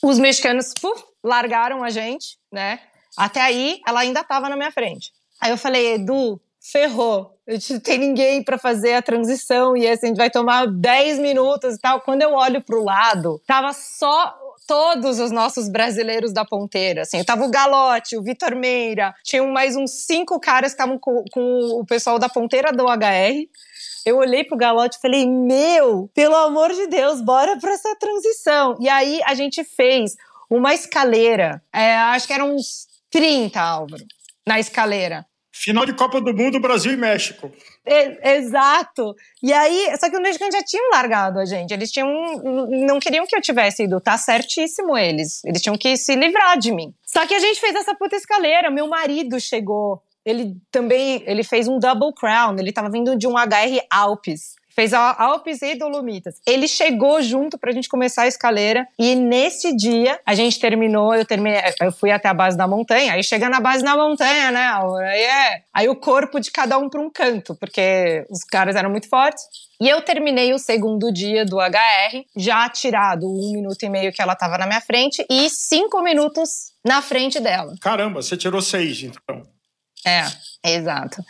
os mexicanos puf, largaram a gente, né? Até aí, ela ainda estava na minha frente. Aí eu falei, Edu, ferrou. Não tem ninguém para fazer a transição e assim, a gente vai tomar 10 minutos e tal. Quando eu olho para o lado, tava só todos os nossos brasileiros da ponteira. Assim, tava o Galote, o Vitor Meira, tinham mais uns cinco caras que estavam com, com, o pessoal da ponteira do HR. Eu olhei pro Galote e falei: Meu, pelo amor de Deus, bora para essa transição. E aí a gente fez uma escaleira, é, acho que eram uns 30, Álvaro, na escaleira. Final de Copa do Mundo, Brasil e México. É, exato. E aí, só que os mexicanos já tinham largado a gente. Eles tinham. Não queriam que eu tivesse ido. Tá certíssimo eles. Eles tinham que se livrar de mim. Só que a gente fez essa puta escaleira. Meu marido chegou. Ele também. Ele fez um double crown. Ele tava vindo de um HR Alpes fez a Alpes e Dolomitas. Ele chegou junto pra gente começar a escaleira e nesse dia a gente terminou, eu terminei, eu fui até a base da montanha, aí chega na base da montanha, né? Aí é, aí o corpo de cada um para um canto, porque os caras eram muito fortes. E eu terminei o segundo dia do HR, já tirado um minuto e meio que ela estava na minha frente e cinco minutos na frente dela. Caramba, você tirou seis, então. É, exato.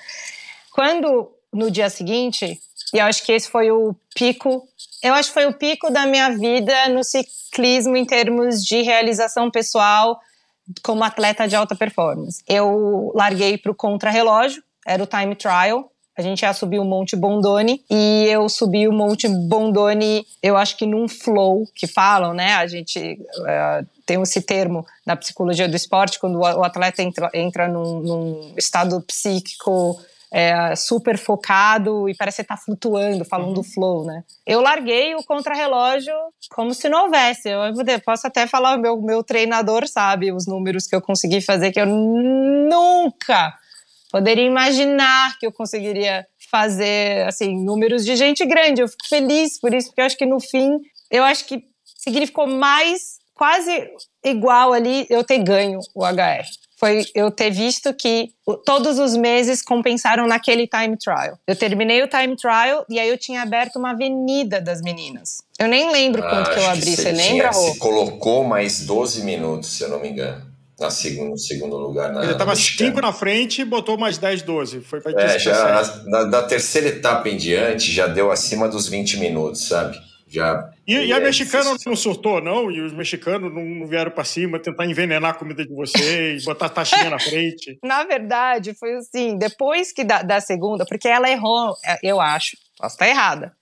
Quando no dia seguinte e eu acho que esse foi o pico. Eu acho que foi o pico da minha vida no ciclismo em termos de realização pessoal, como atleta de alta performance. Eu larguei para o contrarrelógio, era o time trial, a gente ia subir o Monte Bondoni e eu subi o Monte Bondoni, eu acho que num flow que falam, né? A gente uh, tem esse termo na psicologia do esporte, quando o atleta entra, entra num, num estado psíquico é, super focado e parece estar tá flutuando, falando uhum. do flow, né? Eu larguei o contrarrelógio como se não houvesse. Eu posso até falar, meu, meu treinador sabe os números que eu consegui fazer, que eu nunca poderia imaginar que eu conseguiria fazer, assim, números de gente grande. Eu fico feliz por isso, porque eu acho que no fim, eu acho que significou mais, quase igual ali, eu ter ganho o HR. Foi eu ter visto que todos os meses compensaram naquele time trial. Eu terminei o time trial e aí eu tinha aberto uma avenida das meninas. Eu nem lembro ah, quanto que eu abri, você, lembra, Rô? Você colocou mais 12 minutos, se eu não me engano na segundo, no segundo lugar. Na, Ele estava 5 na frente e botou mais 10, 12. Foi para é, já na, da terceira etapa em diante já deu acima dos 20 minutos, sabe? Já, e, e a é mexicana não surtou, não? E os mexicanos não vieram para cima tentar envenenar a comida de vocês, botar a taxinha na frente? Na verdade, foi assim, depois que da, da segunda, porque ela errou, é, eu acho, posso estar errada,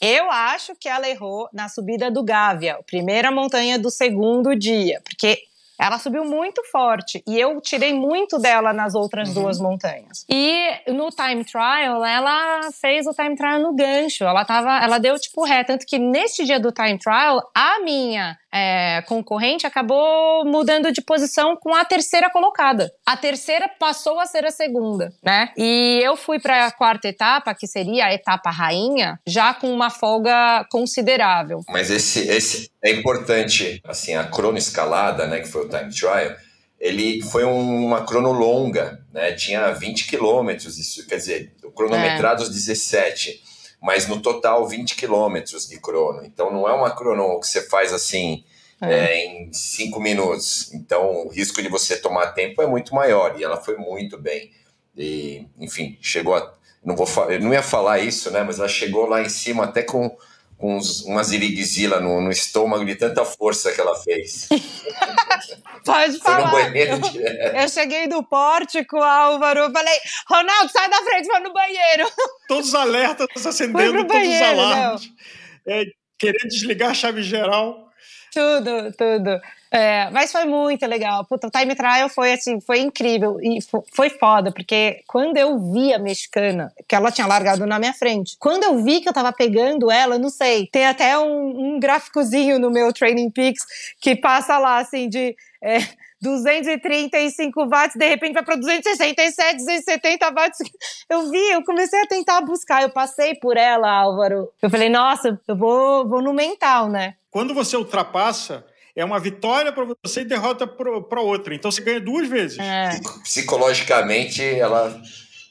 eu acho que ela errou na subida do Gávea, a primeira montanha do segundo dia, porque ela subiu muito forte e eu tirei muito dela nas outras uhum. duas montanhas. E no time trial, ela fez o time trial no gancho. Ela tava, ela deu tipo ré, tanto que neste dia do time trial, a minha é, concorrente acabou mudando de posição com a terceira colocada. A terceira passou a ser a segunda, né? E eu fui para a quarta etapa, que seria a etapa rainha, já com uma folga considerável. Mas esse, esse é importante, assim, a cronoescalada, né, que foi o time trial, ele foi uma crono longa, né? Tinha 20 quilômetros, isso quer dizer, cronometrados é. 17 mas no total 20 quilômetros de crono. Então não é uma crono que você faz assim é. É, em 5 minutos. Então o risco de você tomar tempo é muito maior. E ela foi muito bem. E, enfim, chegou a. Não, vou, eu não ia falar isso, né? Mas ela chegou lá em cima até com com uns, umas iriguizila no, no, estômago de tanta força que ela fez. Pode falar. Foi no banheiro eu, eu cheguei do pórtico, Álvaro, falei, Ronaldo, sai da frente, vai no banheiro. Todos os alertas acendendo, todos os alarmes. É, querendo desligar a chave geral. Tudo, tudo. É, mas foi muito legal. Puta, o time trial foi assim, foi incrível e foi foda, porque quando eu vi a mexicana, que ela tinha largado na minha frente, quando eu vi que eu tava pegando ela, não sei, tem até um, um gráficozinho no meu Training Peaks que passa lá assim de. É, 235 watts, de repente vai para 267, 270 watts. Eu vi, eu comecei a tentar buscar, eu passei por ela, Álvaro. Eu falei, nossa, eu vou, vou no mental, né? Quando você ultrapassa, é uma vitória para você e derrota para outra. Então você ganha duas vezes. É. Psicologicamente, ela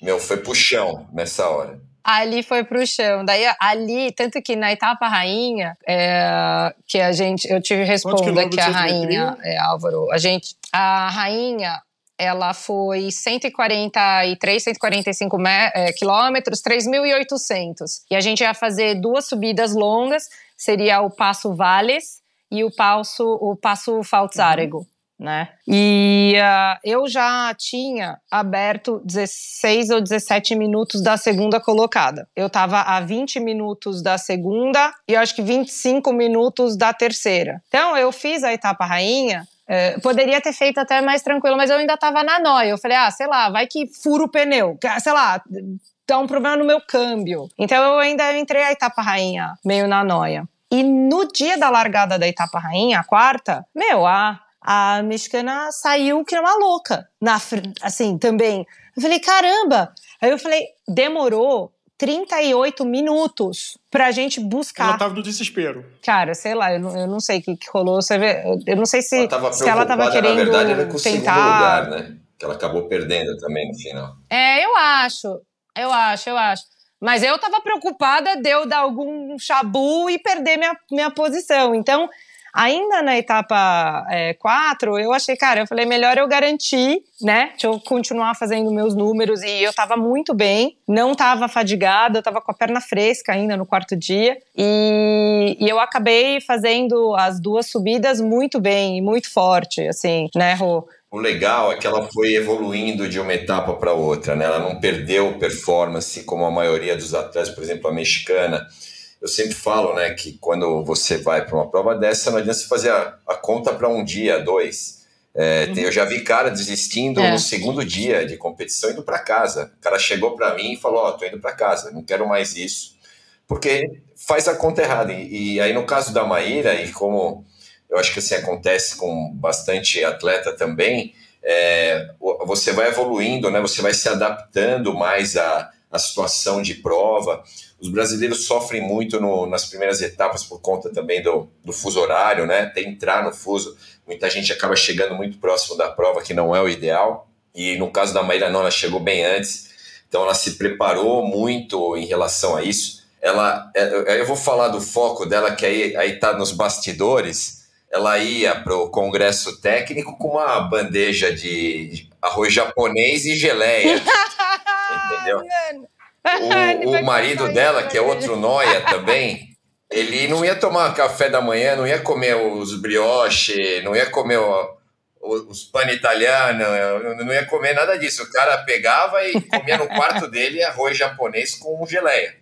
meu, foi pro chão nessa hora. Ali foi pro chão. Daí, ali, tanto que na etapa rainha, é, que a gente, eu te respondo aqui a rainha, é, Álvaro, a gente, a rainha, ela foi 143, 145 é, quilômetros, 3.800. E a gente ia fazer duas subidas longas, seria o Passo Vales e o passo, o passo Falzarego. Uhum. Né? E uh, eu já tinha aberto 16 ou 17 minutos da segunda colocada. Eu estava a 20 minutos da segunda e acho que 25 minutos da terceira. Então eu fiz a etapa rainha é, poderia ter feito até mais tranquilo, mas eu ainda tava na noia. Eu falei, ah, sei lá, vai que fura o pneu, sei lá, dá um problema no meu câmbio. Então eu ainda entrei a etapa rainha meio na noia. E no dia da largada da etapa rainha, a quarta, meu, a, a mexicana saiu que era uma louca. Na, assim, também. Eu falei, caramba! Aí eu falei, demorou 38 minutos pra gente buscar. Ela tava no desespero. Cara, sei lá, eu não, eu não sei o que, que rolou. Você vê, eu não sei se ela, se ela tava querendo na verdade, com tentar... segundo lugar, né? Que ela acabou perdendo também no final. É, eu acho. Eu acho, eu acho. Mas eu estava preocupada de eu dar algum chabu e perder minha, minha posição. Então, Ainda na etapa 4, é, eu achei, cara, eu falei, melhor eu garantir, né? Deixa eu continuar fazendo meus números. E eu tava muito bem, não tava fadigada, eu tava com a perna fresca ainda no quarto dia. E, e eu acabei fazendo as duas subidas muito bem, muito forte, assim, né, Rô? O legal é que ela foi evoluindo de uma etapa para outra, né? Ela não perdeu performance como a maioria dos atletas, por exemplo, a mexicana eu sempre falo, né, que quando você vai para uma prova dessa, não adianta você fazer a, a conta para um dia, dois. É, uhum. Eu já vi cara desistindo é. no segundo dia de competição indo para casa. O cara chegou para mim e falou: Ó, oh, tô indo para casa, não quero mais isso. Porque faz a conta errada. E, e, aí, no caso da Maíra, e como eu acho que assim acontece com bastante atleta também, é, você vai evoluindo, né? Você vai se adaptando mais à, à situação de prova. Os brasileiros sofrem muito no, nas primeiras etapas por conta também do, do fuso horário, né? Tem entrar no fuso. Muita gente acaba chegando muito próximo da prova, que não é o ideal. E no caso da Maíra, não, ela chegou bem antes. Então ela se preparou muito em relação a isso. Ela, é, eu vou falar do foco dela, que aí, aí tá nos bastidores. Ela ia para o congresso técnico com uma bandeja de arroz japonês e geleia. entendeu? O, o marido dela, que é outro noia também, ele não ia tomar café da manhã, não ia comer os brioche, não ia comer o, os pan italiano, não ia comer nada disso. O cara pegava e comia no quarto dele arroz japonês com geleia.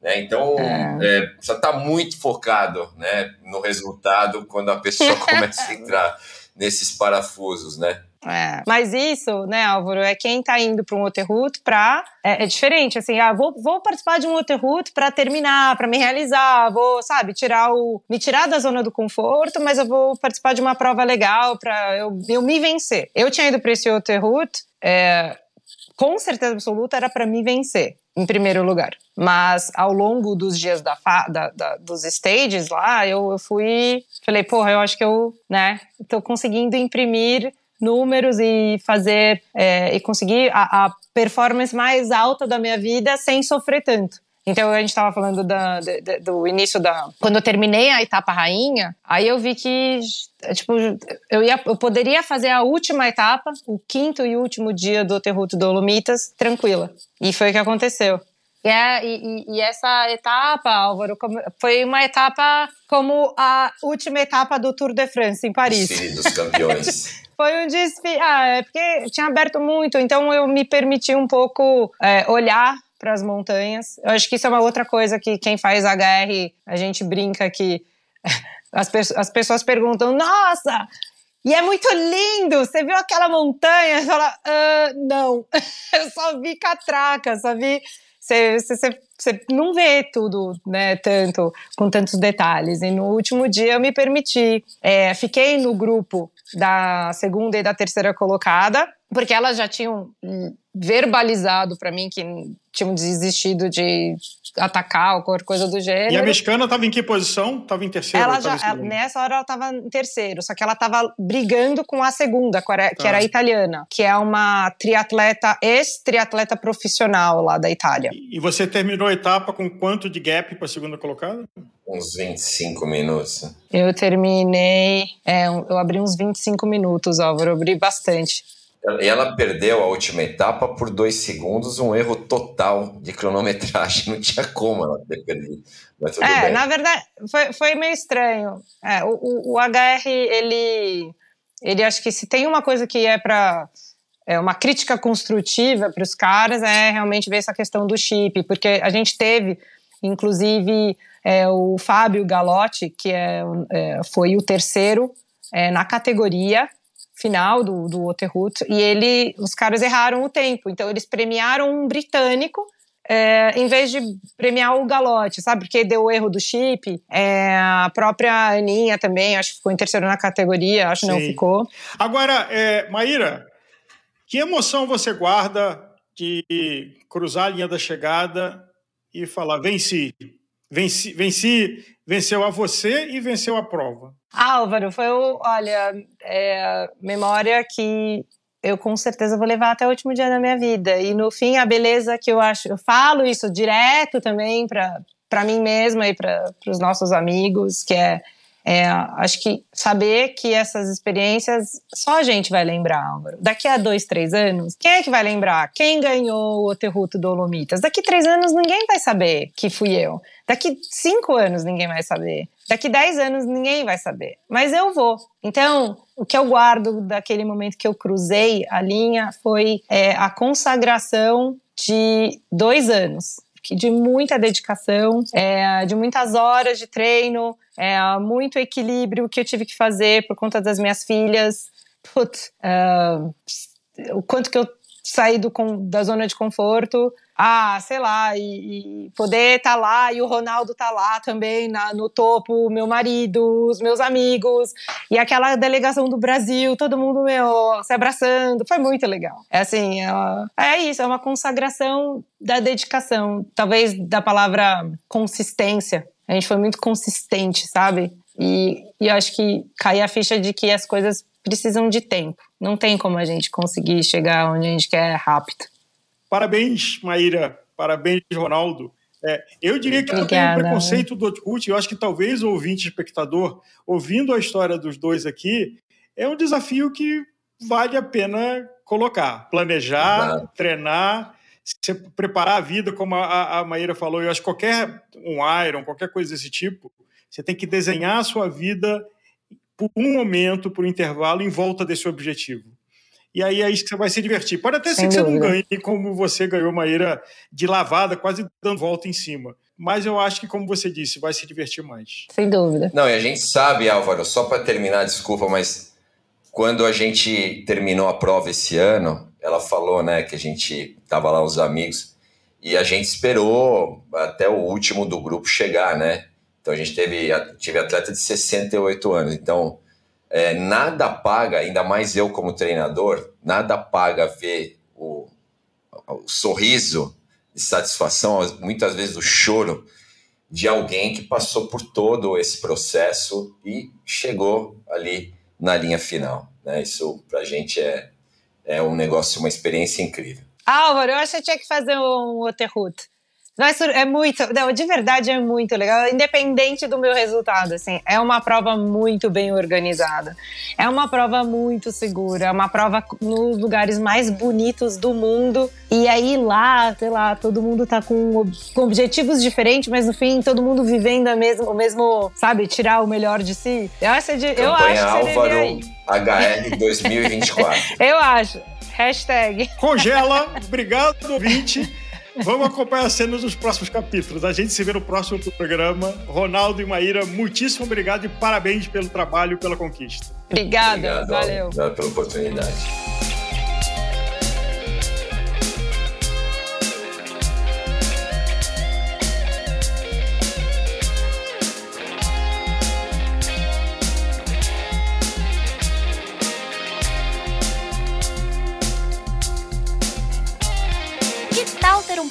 Né? Então, é. É, precisa estar tá muito focado né, no resultado quando a pessoa começa a entrar nesses parafusos, né? É. Mas isso, né, Álvaro, é quem tá indo para um Waterhoot para é, é, diferente, assim, ah, vou, vou participar de um Waterhoot para terminar, para me realizar, vou, sabe, tirar o me tirar da zona do conforto, mas eu vou participar de uma prova legal para eu, eu me vencer. Eu tinha ido para esse Waterhoot, é, com certeza absoluta era para me vencer em primeiro lugar. Mas ao longo dos dias da, da, da, dos stages lá, eu, eu fui. Falei, porra, eu acho que eu, né, tô conseguindo imprimir números e fazer é, e conseguir a, a, performance mais alta da minha vida sem sofrer tanto. Então a gente estava falando da, do início da quando eu terminei a etapa rainha, aí eu vi que tipo eu ia eu poderia fazer a última etapa, o quinto e último dia do Terruto Dolomitas tranquila. E foi o que aconteceu. E, é, e, e, essa etapa, Álvaro, foi uma etapa como a última etapa do Tour de France em Paris. Sim, dos campeões. Foi um desfile. Ah, é porque tinha aberto muito, então eu me permiti um pouco é, olhar para as montanhas. Eu acho que isso é uma outra coisa que quem faz HR, a gente brinca que as, pe as pessoas perguntam: nossa, e é muito lindo! Você viu aquela montanha? Você fala: ah, não, eu só vi catraca, só vi. Você, você, você não vê tudo, né, tanto, com tantos detalhes. E no último dia eu me permiti. É, fiquei no grupo da segunda e da terceira colocada, porque elas já tinham verbalizado para mim que tinham desistido de atacar ou qualquer coisa do gênero. E a mexicana estava em que posição? Estava em terceiro? Ela já, ela, nessa hora ela estava em terceiro, só que ela estava brigando com a segunda, que era, tá. que era a italiana, que é uma triatleta, ex-triatleta profissional lá da Itália. E você terminou a etapa com quanto de gap para a segunda colocada? Uns 25 minutos. Eu terminei, é, eu abri uns 25 minutos, Álvaro, eu abri bastante. E ela perdeu a última etapa por dois segundos, um erro total de cronometragem. Não tinha como ela ter perdido. é, bem. na verdade, foi, foi meio estranho. É, o, o, o, HR, ele, ele acho que se tem uma coisa que é para. É uma crítica construtiva para os caras é realmente ver essa questão do chip, porque a gente teve, inclusive, é, o Fábio Galotti, que é, é foi o terceiro é, na categoria, final do, do Waterhoot, e ele, os caras erraram o tempo, então eles premiaram um britânico é, em vez de premiar o galote, sabe? Porque deu o erro do chip. É, a própria Aninha também, acho que ficou em terceiro na categoria, acho que não ficou. Agora, é, Maíra, que emoção você guarda de cruzar a linha da chegada e falar: venci, venci, venci, venceu a você e venceu a prova? Álvaro, foi, o, olha, é, memória que eu com certeza vou levar até o último dia da minha vida. E no fim, a beleza que eu acho, eu falo isso direto também para mim mesma e para os nossos amigos, que é, É, acho que saber que essas experiências só a gente vai lembrar, Álvaro. Daqui a dois, três anos, quem é que vai lembrar? Quem ganhou o Oterruto Dolomitas? Daqui três anos ninguém vai saber que fui eu. Daqui cinco anos ninguém vai saber. Daqui dez anos ninguém vai saber. Mas eu vou. Então, o que eu guardo daquele momento que eu cruzei a linha foi é, a consagração de dois anos de muita dedicação, é, de muitas horas de treino, é, muito equilíbrio que eu tive que fazer por conta das minhas filhas. Putz, uh, o quanto que eu saí do, da zona de conforto ah, sei lá, e, e poder estar tá lá e o Ronaldo tá lá também na, no topo, meu marido, os meus amigos, e aquela delegação do Brasil, todo mundo meu, se abraçando, foi muito legal. É assim, é, é isso, é uma consagração da dedicação, talvez da palavra consistência. A gente foi muito consistente, sabe? E, e acho que cai a ficha de que as coisas precisam de tempo. Não tem como a gente conseguir chegar onde a gente quer rápido. Parabéns, Maíra. Parabéns, Ronaldo. É, eu diria que Obrigada. tem um preconceito do Output. Eu acho que talvez o ouvinte espectador, ouvindo a história dos dois aqui, é um desafio que vale a pena colocar. Planejar, Exato. treinar, se preparar a vida, como a, a Maíra falou. Eu acho que qualquer um Iron, qualquer coisa desse tipo, você tem que desenhar a sua vida por um momento, por um intervalo, em volta desse objetivo e aí é isso que você vai se divertir. Pode até ser Sem que dúvida. você não ganhe como você ganhou uma ira de lavada, quase dando volta em cima. Mas eu acho que, como você disse, vai se divertir mais. Sem dúvida. Não, e a gente sabe, Álvaro, só para terminar, desculpa, mas quando a gente terminou a prova esse ano, ela falou, né, que a gente tava lá os amigos e a gente esperou até o último do grupo chegar, né? Então a gente teve, tive atleta de 68 anos. Então, é, nada paga, ainda mais eu como treinador, nada paga ver o, o sorriso de satisfação, muitas vezes o choro de alguém que passou por todo esse processo e chegou ali na linha final. Né? Isso para a gente é, é um negócio, uma experiência incrível. Álvaro, eu acho que tinha que fazer um Waterhoot. É muito, não, de verdade é muito legal, independente do meu resultado, assim, é uma prova muito bem organizada, é uma prova muito segura, é uma prova nos lugares mais bonitos do mundo, e aí lá, sei lá, todo mundo tá com, com objetivos diferentes, mas no fim todo mundo vivendo mesmo, o mesmo, sabe, tirar o melhor de si. Eu acho, de, eu acho Álvaro HR 2024. eu acho. Hashtag. Congela, obrigado, ouvinte. Vamos acompanhar as cenas dos próximos capítulos. A gente se vê no próximo programa. Ronaldo e Maíra, muitíssimo obrigado e parabéns pelo trabalho e pela conquista. Obrigada, Obrigado, valeu. Obrigado pela oportunidade.